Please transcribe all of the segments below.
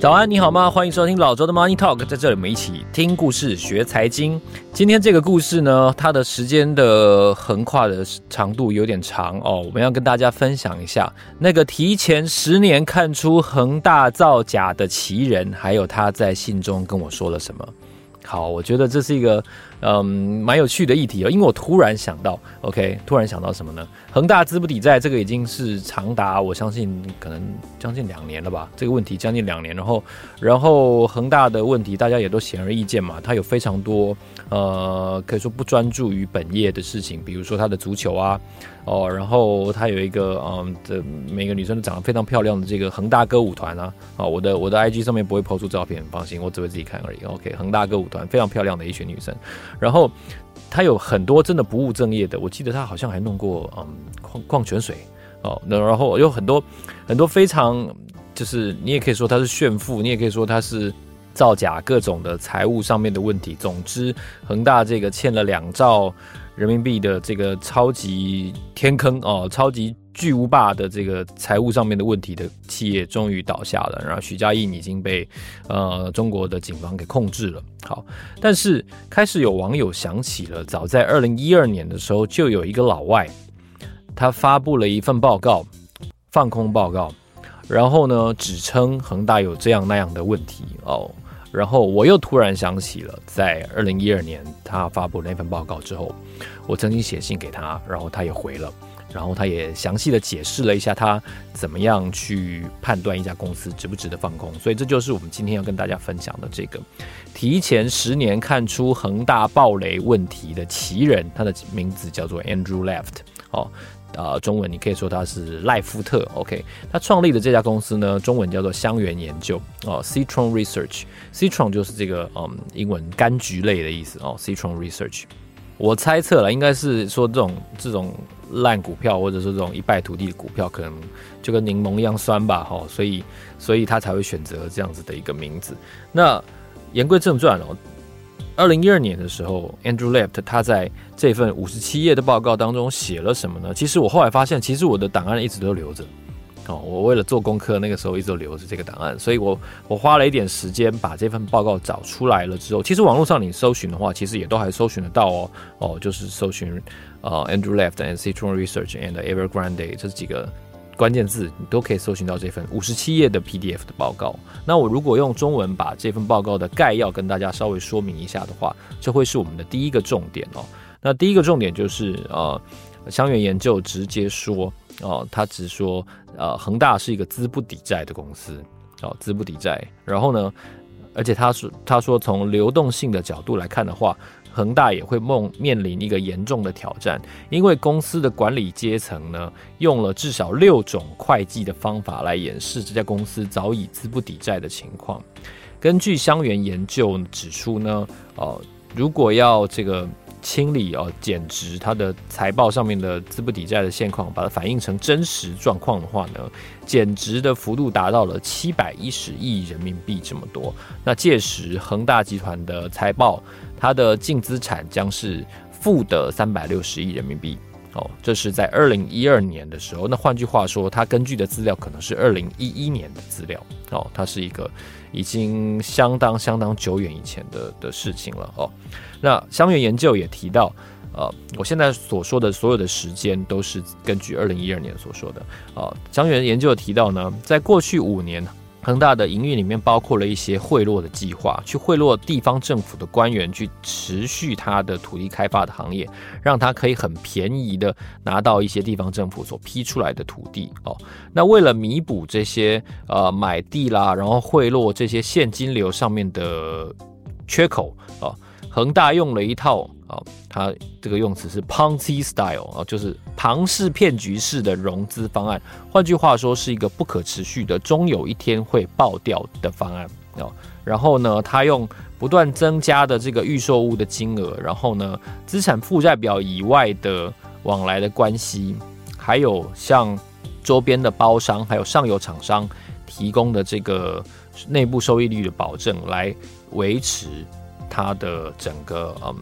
早安，你好吗？欢迎收听老周的 Money Talk，在这里我们一起听故事学财经。今天这个故事呢，它的时间的横跨的长度有点长哦，我们要跟大家分享一下那个提前十年看出恒大造假的奇人，还有他在信中跟我说了什么。好，我觉得这是一个嗯蛮有趣的议题哦，因为我突然想到，OK，突然想到什么呢？恒大资不抵债，这个已经是长达我相信可能将近两年了吧，这个问题将近两年，然后然后恒大的问题大家也都显而易见嘛，它有非常多呃可以说不专注于本业的事情，比如说它的足球啊。哦，然后他有一个嗯，这每个女生都长得非常漂亮的这个恒大歌舞团啊，啊，我的我的 IG 上面不会抛出照片，放心，我只会自己看而已。OK，恒大歌舞团非常漂亮的一群女生，然后他有很多真的不务正业的，我记得他好像还弄过嗯矿矿泉水哦，那然后有很多很多非常就是你也可以说他是炫富，你也可以说他是造假各种的财务上面的问题。总之，恒大这个欠了两兆。人民币的这个超级天坑哦，超级巨无霸的这个财务上面的问题的企业终于倒下了，然后许家印已经被呃中国的警方给控制了。好，但是开始有网友想起了，早在二零一二年的时候，就有一个老外，他发布了一份报告，放空报告，然后呢，指称恒大有这样那样的问题哦。然后我又突然想起了，在二零一二年他发布那份报告之后，我曾经写信给他，然后他也回了，然后他也详细的解释了一下他怎么样去判断一家公司值不值得放空。所以这就是我们今天要跟大家分享的这个提前十年看出恒大暴雷问题的奇人，他的名字叫做 Andrew Left 哦。呃，中文你可以说他是赖夫特，OK，他创立的这家公司呢，中文叫做香源研究。哦，Citron Research，Citron 就是这个嗯英文柑橘类的意思。哦，Citron Research，我猜测了，应该是说这种这种烂股票或者说这种一败涂地的股票，可能就跟柠檬一样酸吧，哈、哦，所以所以他才会选择这样子的一个名字。那言归正传哦。二零一二年的时候，Andrew Left 他在这份五十七页的报告当中写了什么呢？其实我后来发现，其实我的档案一直都留着。哦，我为了做功课，那个时候一直都留着这个档案，所以我我花了一点时间把这份报告找出来了之后，其实网络上你搜寻的话，其实也都还搜寻得到哦。哦，就是搜寻呃 Andrew Left and Citron Research and Evergrande 这几个。关键字你都可以搜寻到这份五十七页的 PDF 的报告。那我如果用中文把这份报告的概要跟大家稍微说明一下的话，这会是我们的第一个重点哦。那第一个重点就是呃，香櫞研究直接说哦，他只说呃，恒大是一个资不抵债的公司哦，资不抵债。然后呢，而且他说他说从流动性的角度来看的话。恒大也会梦面临一个严重的挑战，因为公司的管理阶层呢，用了至少六种会计的方法来掩饰这家公司早已资不抵债的情况。根据香櫞研究指出呢，呃，如果要这个。清理哦，减值它的财报上面的资不抵债的现况，把它反映成真实状况的话呢，减值的幅度达到了七百一十亿人民币这么多。那届时恒大集团的财报，它的净资产将是负的三百六十亿人民币。哦，这是在二零一二年的时候。那换句话说，它根据的资料可能是二零一一年的资料。哦，它是一个已经相当相当久远以前的的事情了。哦，那香园研究也提到，呃，我现在所说的所有的时间都是根据二零一二年所说的。啊，香园研究提到呢，在过去五年。恒大的营运里面包括了一些贿赂的计划，去贿赂地方政府的官员，去持续他的土地开发的行业，让他可以很便宜的拿到一些地方政府所批出来的土地哦。那为了弥补这些呃买地啦，然后贿赂这些现金流上面的缺口啊，恒大用了一套。啊，它这个用词是 Ponzi style 啊，就是庞氏骗局式的融资方案。换句话说，是一个不可持续的，终有一天会爆掉的方案啊。然后呢，他用不断增加的这个预售物的金额，然后呢，资产负债表以外的往来的关系，还有像周边的包商，还有上游厂商提供的这个内部收益率的保证，来维持它的整个嗯。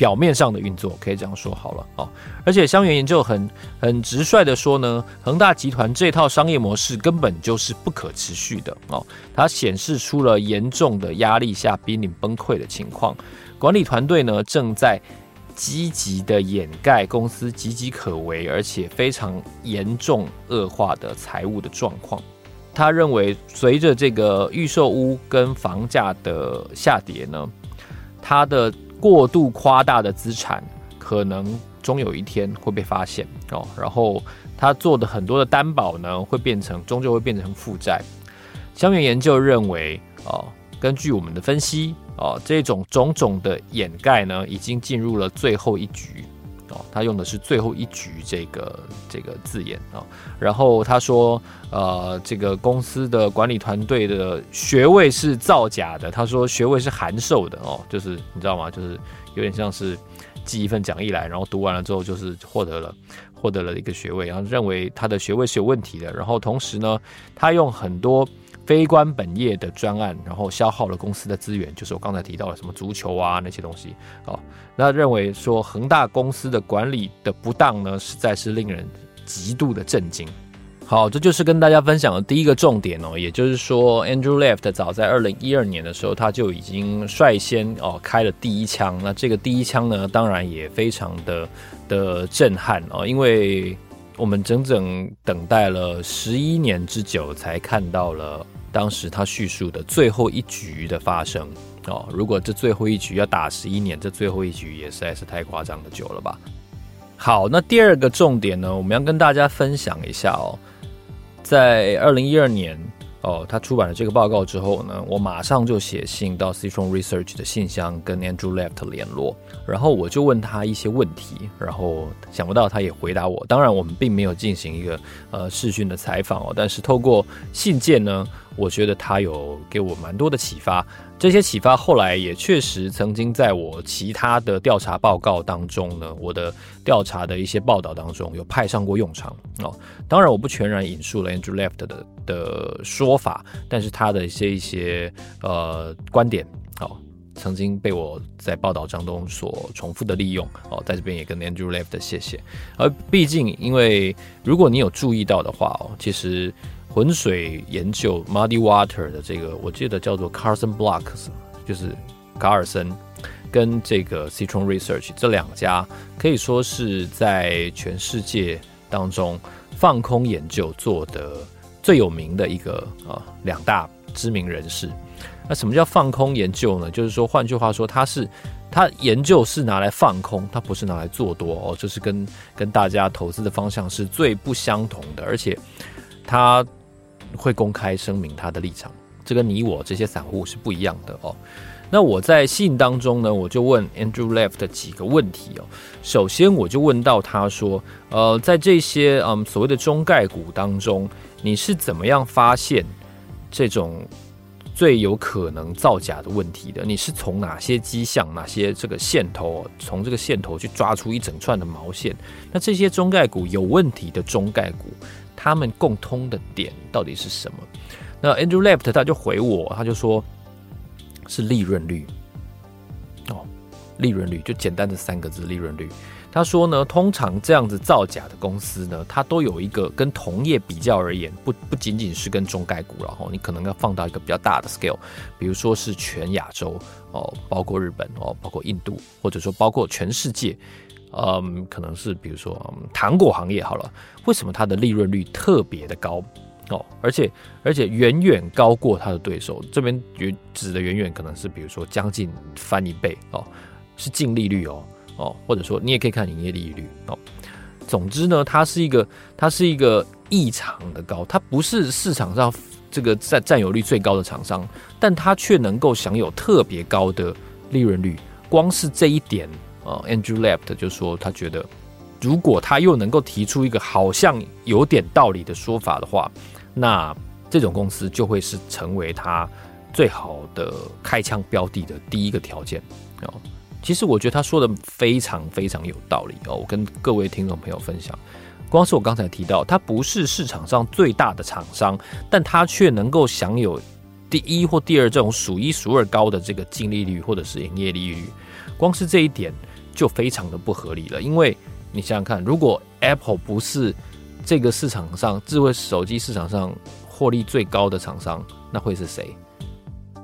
表面上的运作，可以这样说好了哦。而且香园研究很很直率的说呢，恒大集团这套商业模式根本就是不可持续的哦。它显示出了严重的压力下濒临崩溃的情况，管理团队呢正在积极的掩盖公司岌岌可危而且非常严重恶化的财务的状况。他认为，随着这个预售屋跟房价的下跌呢，他的过度夸大的资产可能终有一天会被发现哦，然后他做的很多的担保呢，会变成终究会变成负债。香櫞研究认为哦，根据我们的分析哦，这种种种的掩盖呢，已经进入了最后一局哦。他用的是“最后一局”这个这个字眼啊。然后他说，呃，这个公司的管理团队的学位是造假的。他说学位是函授的哦，就是你知道吗？就是有点像是寄一份讲义来，然后读完了之后就是获得了获得了一个学位，然后认为他的学位是有问题的。然后同时呢，他用很多。非关本业的专案，然后消耗了公司的资源，就是我刚才提到的什么足球啊那些东西。哦，那认为说恒大公司的管理的不当呢，实在是令人极度的震惊。好，这就是跟大家分享的第一个重点哦，也就是说，Andrew Left 早在二零一二年的时候，他就已经率先哦开了第一枪。那这个第一枪呢，当然也非常的的震撼哦，因为我们整整等待了十一年之久，才看到了。当时他叙述的最后一局的发生哦，如果这最后一局要打十一年，这最后一局也实在是太夸张的久了吧？好，那第二个重点呢，我们要跟大家分享一下哦，在二零一二年。哦，他出版了这个报告之后呢，我马上就写信到 Citron Research 的信箱跟 Andrew Left 联络，然后我就问他一些问题，然后想不到他也回答我。当然，我们并没有进行一个呃视讯的采访哦，但是透过信件呢，我觉得他有给我蛮多的启发。这些启发后来也确实曾经在我其他的调查报告当中呢，我的调查的一些报道当中有派上过用场哦。当然，我不全然引述了 Andrew Left 的的说法，但是他的一些一些呃观点哦，曾经被我在报道当中所重复的利用哦，在这边也跟 Andrew Left 谢谢。而毕竟，因为如果你有注意到的话哦，其实。浑水研究 Muddy Water 的这个，我记得叫做 Carson Blocks，就是卡尔森跟这个 Citron Research 这两家，可以说是在全世界当中放空研究做的最有名的一个啊两大知名人士。那什么叫放空研究呢？就是说，换句话说，它是它研究是拿来放空，它不是拿来做多哦，就是跟跟大家投资的方向是最不相同的，而且它。会公开声明他的立场，这跟你我这些散户是不一样的哦。那我在信当中呢，我就问 Andrew Left 的几个问题哦。首先，我就问到他说，呃，在这些嗯所谓的中概股当中，你是怎么样发现这种最有可能造假的问题的？你是从哪些迹象、哪些这个线头，从这个线头去抓出一整串的毛线？那这些中概股有问题的中概股。他们共通的点到底是什么？那 Andrew Left 他就回我，他就说是利润率哦，利润率就简单的三个字，利润率。他说呢，通常这样子造假的公司呢，它都有一个跟同业比较而言，不不仅仅是跟中概股，然后你可能要放到一个比较大的 scale，比如说是全亚洲哦，包括日本哦，包括印度，或者说包括全世界。嗯，可能是比如说糖果行业好了，为什么它的利润率特别的高哦？而且而且远远高过它的对手。这边指的远远可能是比如说将近翻一倍哦，是净利率哦哦，或者说你也可以看营业利率哦。总之呢，它是一个它是一个异常的高，它不是市场上这个占占有率最高的厂商，但它却能够享有特别高的利润率。光是这一点。呃，Andrew Left 就说他觉得，如果他又能够提出一个好像有点道理的说法的话，那这种公司就会是成为他最好的开枪标的的第一个条件哦。其实我觉得他说的非常非常有道理哦。我跟各位听众朋友分享，光是我刚才提到，他不是市场上最大的厂商，但他却能够享有第一或第二这种数一数二高的这个净利率或者是营业利率，光是这一点。就非常的不合理了。因为你想想看，如果 Apple 不是这个市场上智慧手机市场上获利最高的厂商，那会是谁？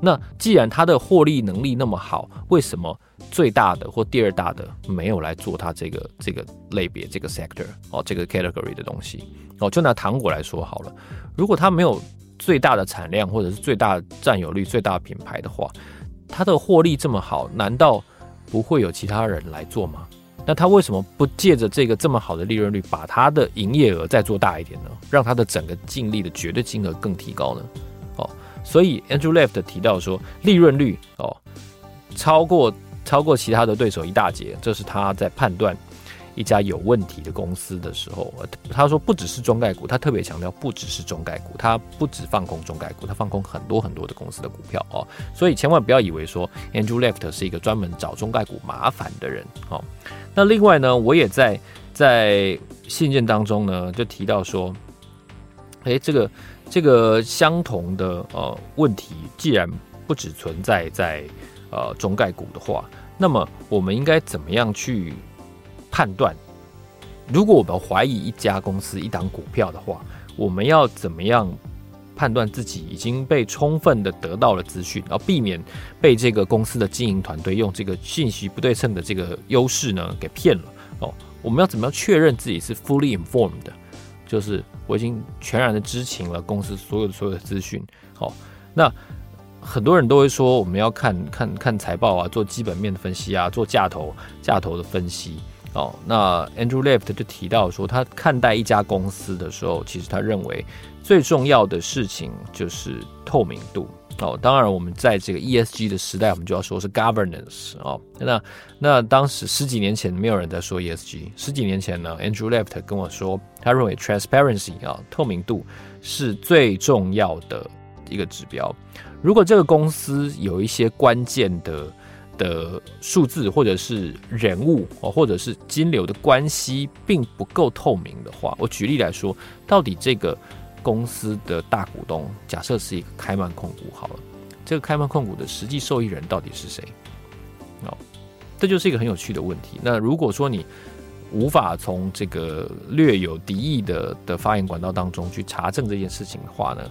那既然它的获利能力那么好，为什么最大的或第二大的没有来做它这个这个类别这个 sector 哦，这个 category 的东西哦？就拿糖果来说好了，如果它没有最大的产量或者是最大占有率、最大的品牌的话，它的获利这么好，难道不会有其他人来做吗？那他为什么不借着这个这么好的利润率，把他的营业额再做大一点呢？让他的整个净利的绝对金额更提高呢？哦，所以 Andrew Left 提到说，利润率哦超过超过其他的对手一大截，这是他在判断。一家有问题的公司的时候，他说不只是中概股，他特别强调不只是中概股，他不只放空中概股，他放空很多很多的公司的股票哦，所以千万不要以为说 Andrew Left 是一个专门找中概股麻烦的人哦。那另外呢，我也在在信件当中呢就提到说，诶，这个这个相同的呃问题，既然不只存在在呃中概股的话，那么我们应该怎么样去？判断，如果我们怀疑一家公司一档股票的话，我们要怎么样判断自己已经被充分的得到了资讯，然后避免被这个公司的经营团队用这个信息不对称的这个优势呢给骗了哦？我们要怎么样确认自己是 fully informed 的，就是我已经全然的知情了公司所有的所有的资讯。哦，那很多人都会说我们要看看看财报啊，做基本面的分析啊，做价投价投的分析。哦，那 Andrew Left 就提到说，他看待一家公司的时候，其实他认为最重要的事情就是透明度。哦，当然我们在这个 ESG 的时代，我们就要说是 governance。哦，那那当时十几年前没有人在说 ESG，十几年前呢，Andrew Left 跟我说，他认为 transparency 啊，透明度是最重要的一个指标。如果这个公司有一些关键的。的数字或者是人物哦，或者是金流的关系并不够透明的话，我举例来说，到底这个公司的大股东，假设是一个开曼控股好了，这个开曼控股的实际受益人到底是谁？哦，这就是一个很有趣的问题。那如果说你无法从这个略有敌意的的发言管道当中去查证这件事情的话呢，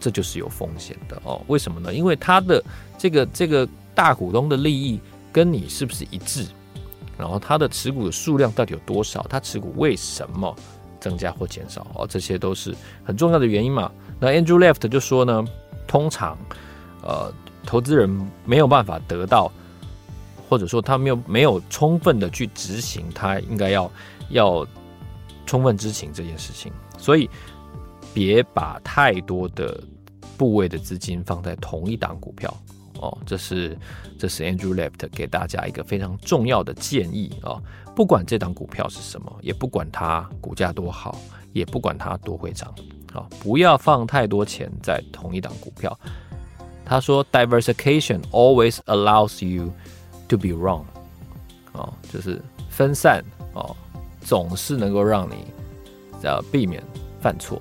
这就是有风险的哦。为什么呢？因为他的这个这个。大股东的利益跟你是不是一致？然后他的持股的数量到底有多少？他持股为什么增加或减少？哦，这些都是很重要的原因嘛。那 Andrew Left 就说呢，通常呃，投资人没有办法得到，或者说他没有没有充分的去执行他应该要要充分知情这件事情，所以别把太多的部位的资金放在同一档股票。哦，这是这是 Andrew Left 给大家一个非常重要的建议啊！不管这档股票是什么，也不管它股价多好，也不管它多会涨，啊，不要放太多钱在同一档股票。他说，Diversification always allows you to be wrong，哦，就是分散哦，总是能够让你呃避免犯错。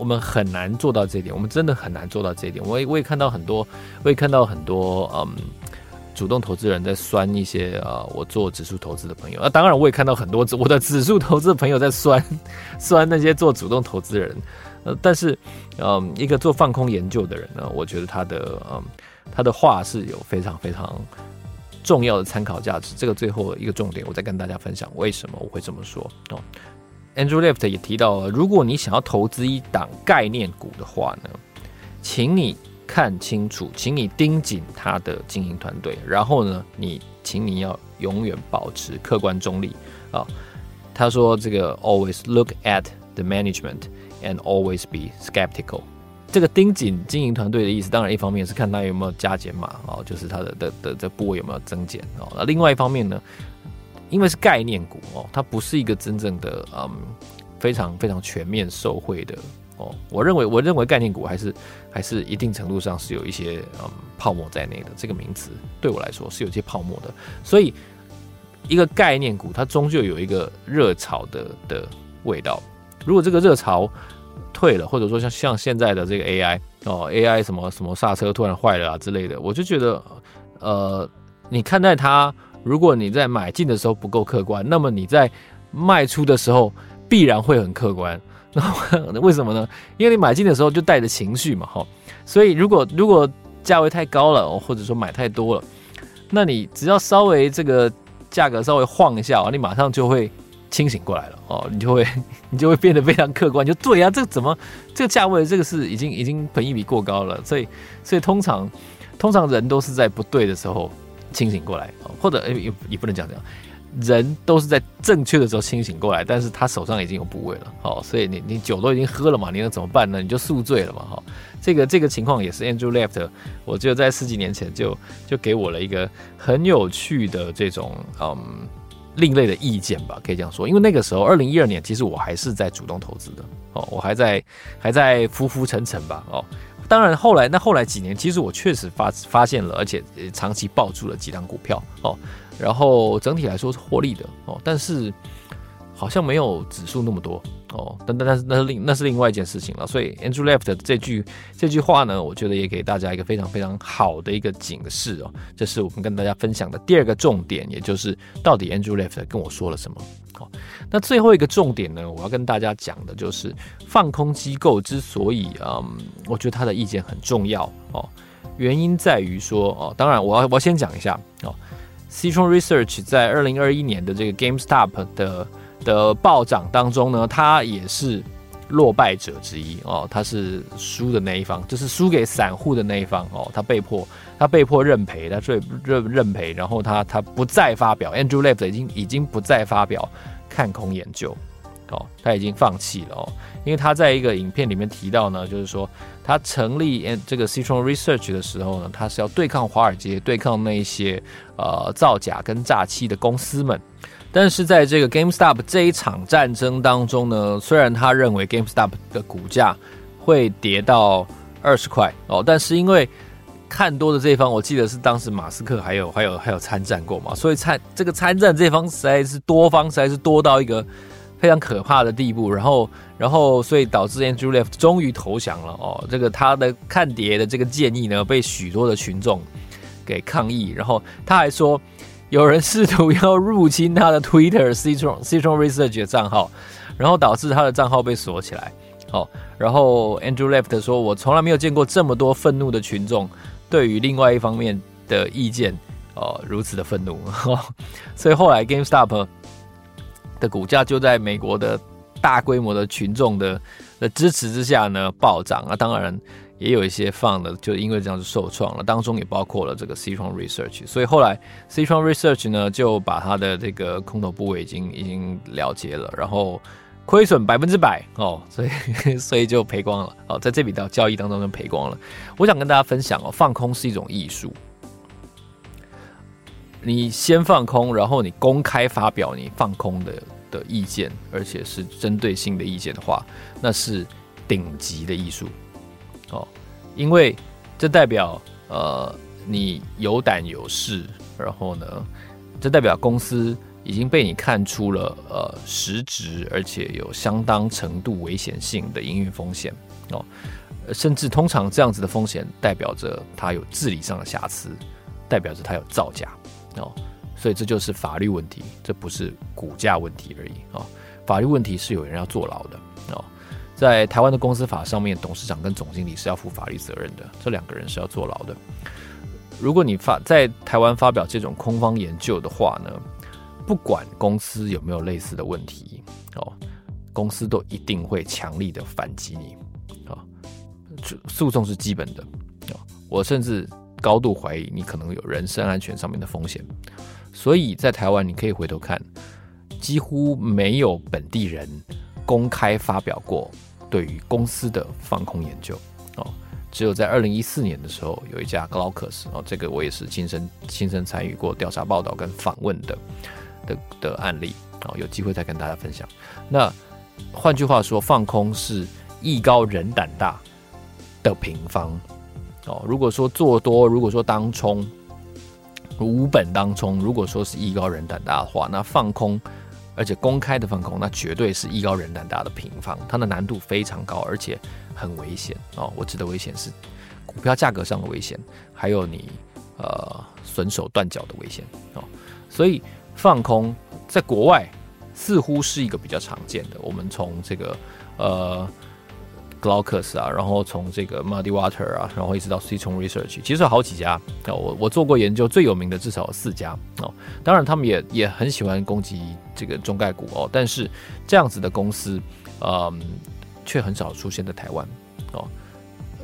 我们很难做到这一点，我们真的很难做到这一点。我也我也看到很多，我也看到很多，嗯，主动投资人在酸一些啊、呃，我做指数投资的朋友。那、啊、当然，我也看到很多 我的指数投资的朋友在酸 酸那些做主动投资人。呃，但是，嗯，一个做放空研究的人呢，我觉得他的嗯他的话是有非常非常重要的参考价值。这个最后一个重点，我再跟大家分享为什么我会这么说哦。Andrew Left 也提到了，如果你想要投资一档概念股的话呢，请你看清楚，请你盯紧他的经营团队，然后呢，你请你要永远保持客观中立啊。他说这个 always look at the management and always be skeptical。这个盯紧经营团队的意思，当然一方面是看他有没有加减码啊，就是他的的的这部位有没有增减啊。那另外一方面呢？因为是概念股哦，它不是一个真正的嗯非常非常全面受惠的哦。我认为我认为概念股还是还是一定程度上是有一些嗯泡沫在内的。这个名词对我来说是有些泡沫的。所以一个概念股它终究有一个热潮的的味道。如果这个热潮退了，或者说像像现在的这个 AI 哦 AI 什么什么刹车突然坏了啊之类的，我就觉得呃你看待它。如果你在买进的时候不够客观，那么你在卖出的时候必然会很客观。那为什么呢？因为你买进的时候就带着情绪嘛，哈。所以如果如果价位太高了，或者说买太多了，那你只要稍微这个价格稍微晃一下，你马上就会清醒过来了哦，你就会你就会变得非常客观，就对啊，这怎么这个价位这个是已经已经本一比过高了，所以所以通常通常人都是在不对的时候清醒过来，或者也也不能讲这样。人都是在正确的时候清醒过来，但是他手上已经有部位了，好，所以你你酒都已经喝了嘛，你能怎么办呢？你就宿醉了嘛，哈，这个这个情况也是 Andrew Left，我记得在十几年前就就给我了一个很有趣的这种嗯另类的意见吧，可以这样说，因为那个时候二零一二年，其实我还是在主动投资的，哦，我还在还在浮浮沉沉吧，哦，当然后来那后来几年，其实我确实发发现了，而且长期抱住了几档股票，哦。然后整体来说是获利的哦，但是好像没有指数那么多哦。但但但是那是另那是另外一件事情了。所以 Andrew Left 这句这句话呢，我觉得也给大家一个非常非常好的一个警示哦。这是我们跟大家分享的第二个重点，也就是到底 Andrew Left 跟我说了什么。好，那最后一个重点呢，我要跟大家讲的就是放空机构之所以嗯，我觉得他的意见很重要哦，原因在于说哦，当然我要我要先讲一下哦。Citron Research 在二零二一年的这个 GameStop 的的暴涨当中呢，他也是落败者之一哦，他是输的那一方，就是输给散户的那一方哦，他被迫他被迫认赔，他最认认赔，然后他他不再发表，Andrew Left 已经已经不再发表看空研究。哦，他已经放弃了哦，因为他在一个影片里面提到呢，就是说他成立这个 Citron Research 的时候呢，他是要对抗华尔街，对抗那些呃造假跟诈欺的公司们。但是在这个 GameStop 这一场战争当中呢，虽然他认为 GameStop 的股价会跌到二十块哦，但是因为看多的这一方，我记得是当时马斯克还有还有还有参战过嘛，所以参这个参战这方实在是多方实在是多到一个。非常可怕的地步，然后，然后，所以导致 Andrew Left 终于投降了哦。这个他的看跌的这个建议呢，被许多的群众给抗议，然后他还说有人试图要入侵他的 Twitter Citron Citron Research 的账号，然后导致他的账号被锁起来。好，然后 Andrew Left 说：“我从来没有见过这么多愤怒的群众对于另外一方面的意见哦如此的愤怒。”所以后来 GameStop。的股价就在美国的大规模的群众的的支持之下呢暴涨啊，当然也有一些放的就因为这样子受创了，当中也包括了这个 Citron Research，所以后来 Citron Research 呢就把它的这个空头部位已经已经了结了，然后亏损百分之百哦，所以所以就赔光了哦，在这笔的交易当中就赔光了。我想跟大家分享哦，放空是一种艺术。你先放空，然后你公开发表你放空的的意见，而且是针对性的意见的话，那是顶级的艺术哦。因为这代表呃你有胆有识，然后呢，这代表公司已经被你看出了呃实质而且有相当程度危险性的营运风险哦。甚至通常这样子的风险代表着它有治理上的瑕疵，代表着它有造假。哦，所以这就是法律问题，这不是股价问题而已啊、哦！法律问题是有人要坐牢的哦，在台湾的公司法上面，董事长跟总经理是要负法律责任的，这两个人是要坐牢的。如果你发在台湾发表这种空方研究的话呢，不管公司有没有类似的问题哦，公司都一定会强力的反击你啊！诉讼是基本的哦，我甚至。高度怀疑你可能有人身安全上面的风险，所以在台湾你可以回头看，几乎没有本地人公开发表过对于公司的放空研究哦，只有在二零一四年的时候有一家 Glaucus 哦，这个我也是亲身亲身参与过调查报道跟访问的的的案例哦，有机会再跟大家分享。那换句话说，放空是艺高人胆大的平方。哦，如果说做多，如果说当冲，无本当冲，如果说是艺高人胆大的话，那放空，而且公开的放空，那绝对是艺高人胆大的平方，它的难度非常高，而且很危险哦。我指的危险是股票价格上的危险，还有你呃损手断脚的危险哦。所以放空在国外似乎是一个比较常见的。我们从这个呃。Glaucus 啊，然后从这个 Muddy Water 啊，然后一直到 Citron Research，其实有好几家哦。我我做过研究，最有名的至少有四家哦。当然，他们也也很喜欢攻击这个中概股哦。但是这样子的公司，嗯，却很少出现在台湾哦，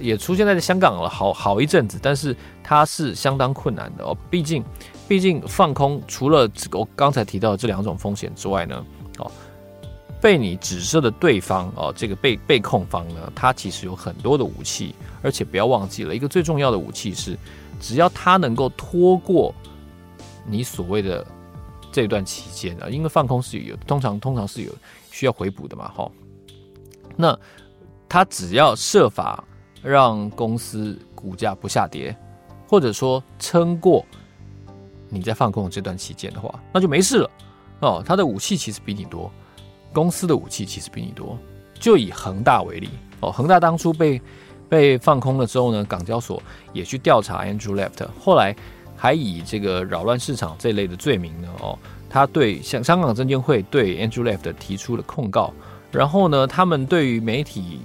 也出现在香港了好好一阵子。但是它是相当困难的哦，毕竟毕竟放空除了我刚才提到的这两种风险之外呢，哦。被你指涉的对方哦，这个被被控方呢，他其实有很多的武器，而且不要忘记了一个最重要的武器是，只要他能够拖过你所谓的这段期间啊，因为放空是有通常通常是有需要回补的嘛，哈，那他只要设法让公司股价不下跌，或者说撑过你在放空这段期间的话，那就没事了哦，他的武器其实比你多。公司的武器其实比你多，就以恒大为例哦，恒大当初被被放空了之后呢，港交所也去调查 Andrew Left，后来还以这个扰乱市场这类的罪名呢，哦，他对香香港证监会对 Andrew Left 提出了控告，然后呢，他们对于媒体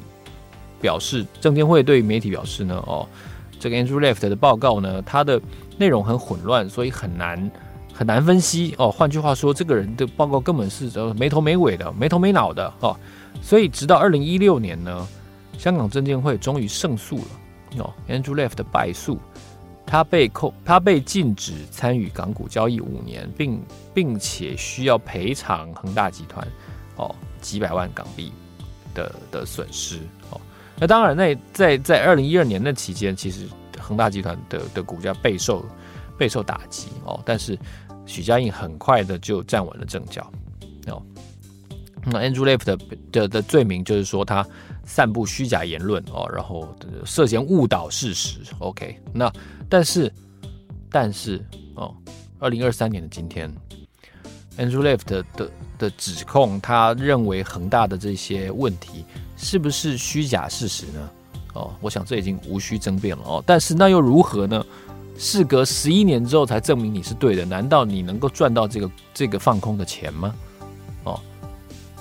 表示，证监会对于媒体表示呢，哦，这个 Andrew Left 的报告呢，它的内容很混乱，所以很难。很难分析哦。换句话说，这个人的报告根本是呃没头没尾的、没头没脑的哦。所以，直到二零一六年呢，香港证监会终于胜诉了哦。Andrew Left 的败诉，他被扣，他被禁止参与港股交易五年，并并且需要赔偿恒大集团哦几百万港币的的损失哦。那当然，那在在二零一二年那期间，其实恒大集团的的股价备受。备受打击哦，但是许家印很快的就站稳了阵脚哦。那 Andrew Left 的的的罪名就是说他散布虚假言论哦，然后涉嫌误导事实。OK，那但是但是哦，二零二三年的今天，Andrew Left 的的的指控，他认为恒大的这些问题是不是虚假事实呢？哦，我想这已经无需争辩了哦。但是那又如何呢？事隔十一年之后才证明你是对的，难道你能够赚到这个这个放空的钱吗？哦，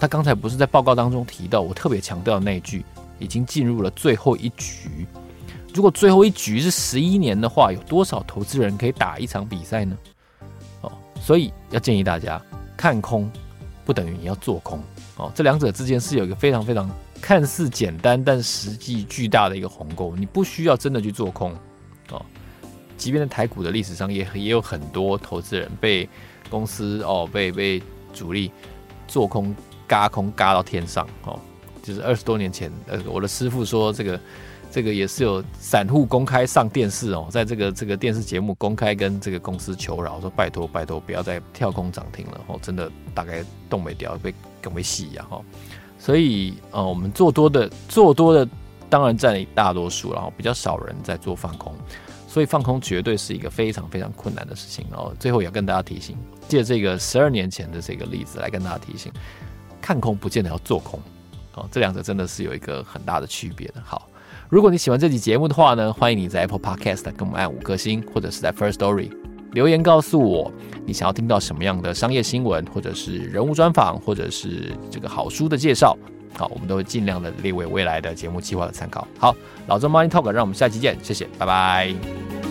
他刚才不是在报告当中提到，我特别强调那句，已经进入了最后一局。如果最后一局是十一年的话，有多少投资人可以打一场比赛呢？哦，所以要建议大家，看空不等于你要做空哦，这两者之间是有一个非常非常看似简单，但实际巨大的一个鸿沟，你不需要真的去做空哦。即便在台股的历史上也，也有很多投资人被公司哦，被被主力做空、轧空、轧到天上哦。就是二十多年前，呃，我的师傅说，这个这个也是有散户公开上电视哦，在这个这个电视节目公开跟这个公司求饶，说拜托拜托，不要再跳空涨停了哦，真的大概动没掉，被更为细呀哈。所以呃，我们做多的做多的当然占了大多数，然后比较少人在做放空。所以放空绝对是一个非常非常困难的事情。然后最后也要跟大家提醒，借这个十二年前的这个例子来跟大家提醒，看空不见得要做空，哦，这两者真的是有一个很大的区别的。好，如果你喜欢这期节目的话呢，欢迎你在 Apple Podcast 跟我们按五颗星，或者是在 First Story 留言告诉我你想要听到什么样的商业新闻，或者是人物专访，或者是这个好书的介绍。好，我们都会尽量的列为未来的节目计划的参考。好，老周 Money Talk，让我们下期见，谢谢，拜拜。